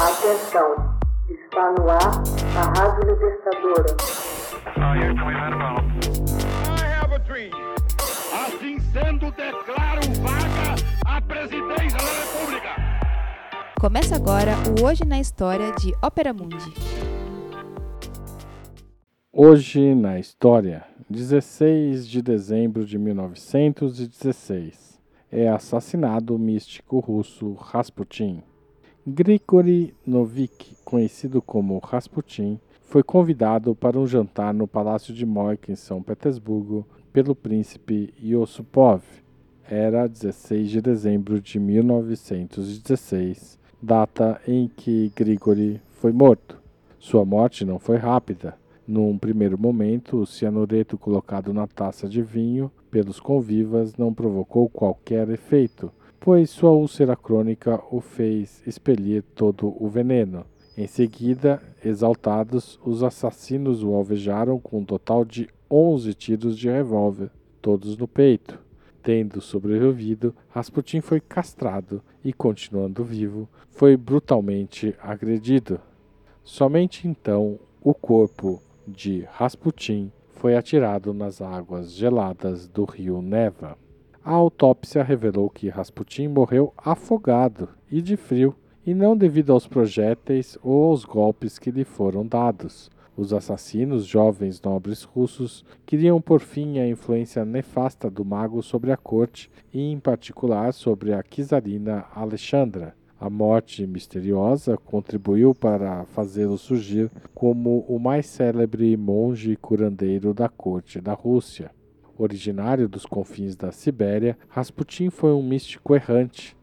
Atenção, está no ar a Rádio Libertadora. Assim sendo, declaro vaga a presidência da República. Começa agora o Hoje na História de Ópera Mundi. Hoje na História, 16 de dezembro de 1916, é assassinado o místico russo Rasputin. Grigory Novik, conhecido como Rasputin, foi convidado para um jantar no Palácio de Moik, em São Petersburgo, pelo príncipe Yosupov. Era 16 de dezembro de 1916, data em que Grigory foi morto. Sua morte não foi rápida. Num primeiro momento, o cianureto colocado na taça de vinho pelos convivas não provocou qualquer efeito, pois sua úlcera crônica o fez expelir todo o veneno. Em seguida, exaltados, os assassinos o alvejaram com um total de 11 tiros de revólver, todos no peito. Tendo sobrevivido, Rasputin foi castrado e, continuando vivo, foi brutalmente agredido. Somente então o corpo de Rasputin foi atirado nas águas geladas do rio Neva. A autópsia revelou que Rasputin morreu afogado e de frio, e não devido aos projéteis ou aos golpes que lhe foram dados. Os assassinos, jovens nobres russos, queriam por fim a influência nefasta do mago sobre a corte e, em particular, sobre a czarina Alexandra. A morte misteriosa contribuiu para fazê-lo surgir como o mais célebre monge curandeiro da corte da Rússia. Originário dos confins da Sibéria, Rasputin foi um místico errante,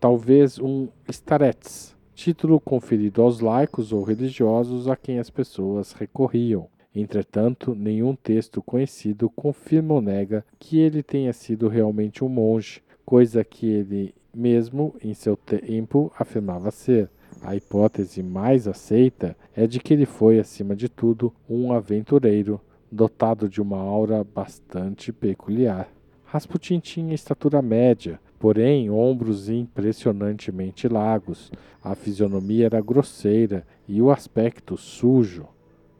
talvez um starets, título conferido aos laicos ou religiosos a quem as pessoas recorriam. Entretanto, nenhum texto conhecido confirma ou nega que ele tenha sido realmente um monge, coisa que ele mesmo em seu tempo afirmava ser. A hipótese mais aceita é de que ele foi, acima de tudo, um aventureiro, dotado de uma aura bastante peculiar. Rasputin tinha estatura média, porém ombros impressionantemente largos. A fisionomia era grosseira e o aspecto sujo.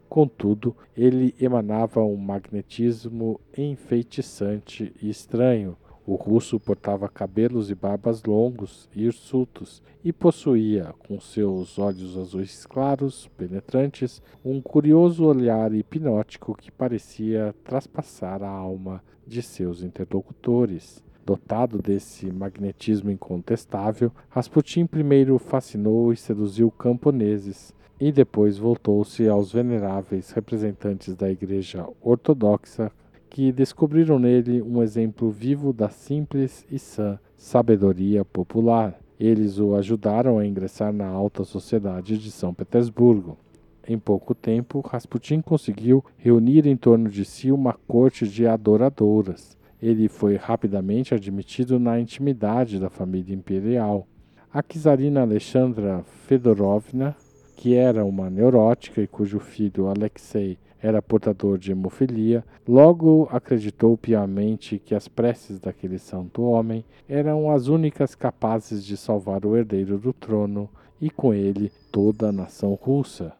Contudo, ele emanava um magnetismo enfeitiçante e estranho. O russo portava cabelos e barbas longos e hirsutos e possuía, com seus olhos azuis claros, penetrantes, um curioso olhar hipnótico que parecia traspassar a alma de seus interlocutores. Dotado desse magnetismo incontestável, Rasputin primeiro fascinou e seduziu camponeses, e depois voltou-se aos veneráveis representantes da Igreja Ortodoxa que descobriram nele um exemplo vivo da simples e sã sabedoria popular. Eles o ajudaram a ingressar na alta sociedade de São Petersburgo. Em pouco tempo, Rasputin conseguiu reunir em torno de si uma corte de adoradoras. Ele foi rapidamente admitido na intimidade da família imperial. A czarina Alexandra Fedorovna, que era uma neurótica e cujo filho Alexei era portador de hemofilia, logo acreditou piamente que as preces daquele santo homem eram as únicas capazes de salvar o herdeiro do trono e com ele toda a nação russa.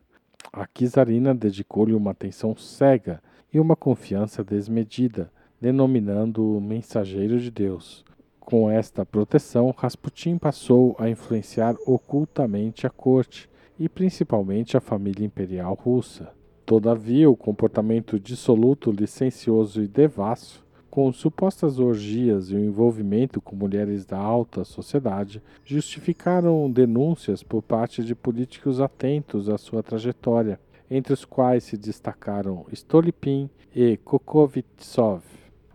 A czarina dedicou-lhe uma atenção cega e uma confiança desmedida, denominando-o mensageiro de Deus. Com esta proteção, Rasputin passou a influenciar ocultamente a corte e principalmente a família imperial russa. Todavia, o comportamento dissoluto, licencioso e devasso, com supostas orgias e o envolvimento com mulheres da alta sociedade, justificaram denúncias por parte de políticos atentos à sua trajetória, entre os quais se destacaram Stolypin e Kokovitsov.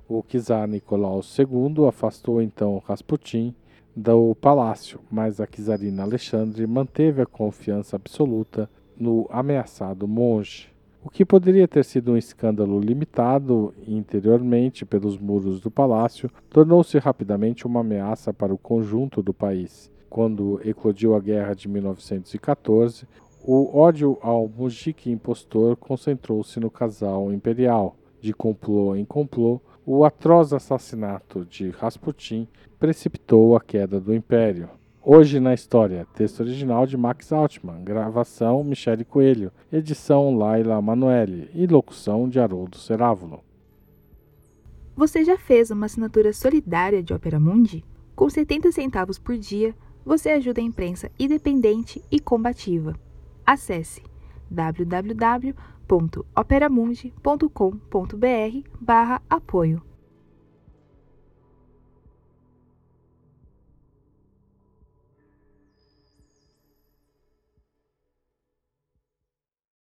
O czar Nicolau II afastou então Rasputin do palácio, mas a czarina Alexandre manteve a confiança absoluta no ameaçado monge. O que poderia ter sido um escândalo limitado interiormente pelos muros do palácio, tornou-se rapidamente uma ameaça para o conjunto do país. Quando eclodiu a guerra de 1914, o ódio ao Mujik impostor concentrou-se no casal imperial. De complô em complô, o atroz assassinato de Rasputin precipitou a queda do império. Hoje na História, texto original de Max Altman, gravação Michele Coelho, edição Laila Manoeli e locução de Haroldo Cerávulo. Você já fez uma assinatura solidária de Opera Mundi? Com 70 centavos por dia, você ajuda a imprensa independente e combativa. Acesse www.operamundi.com.br/apoio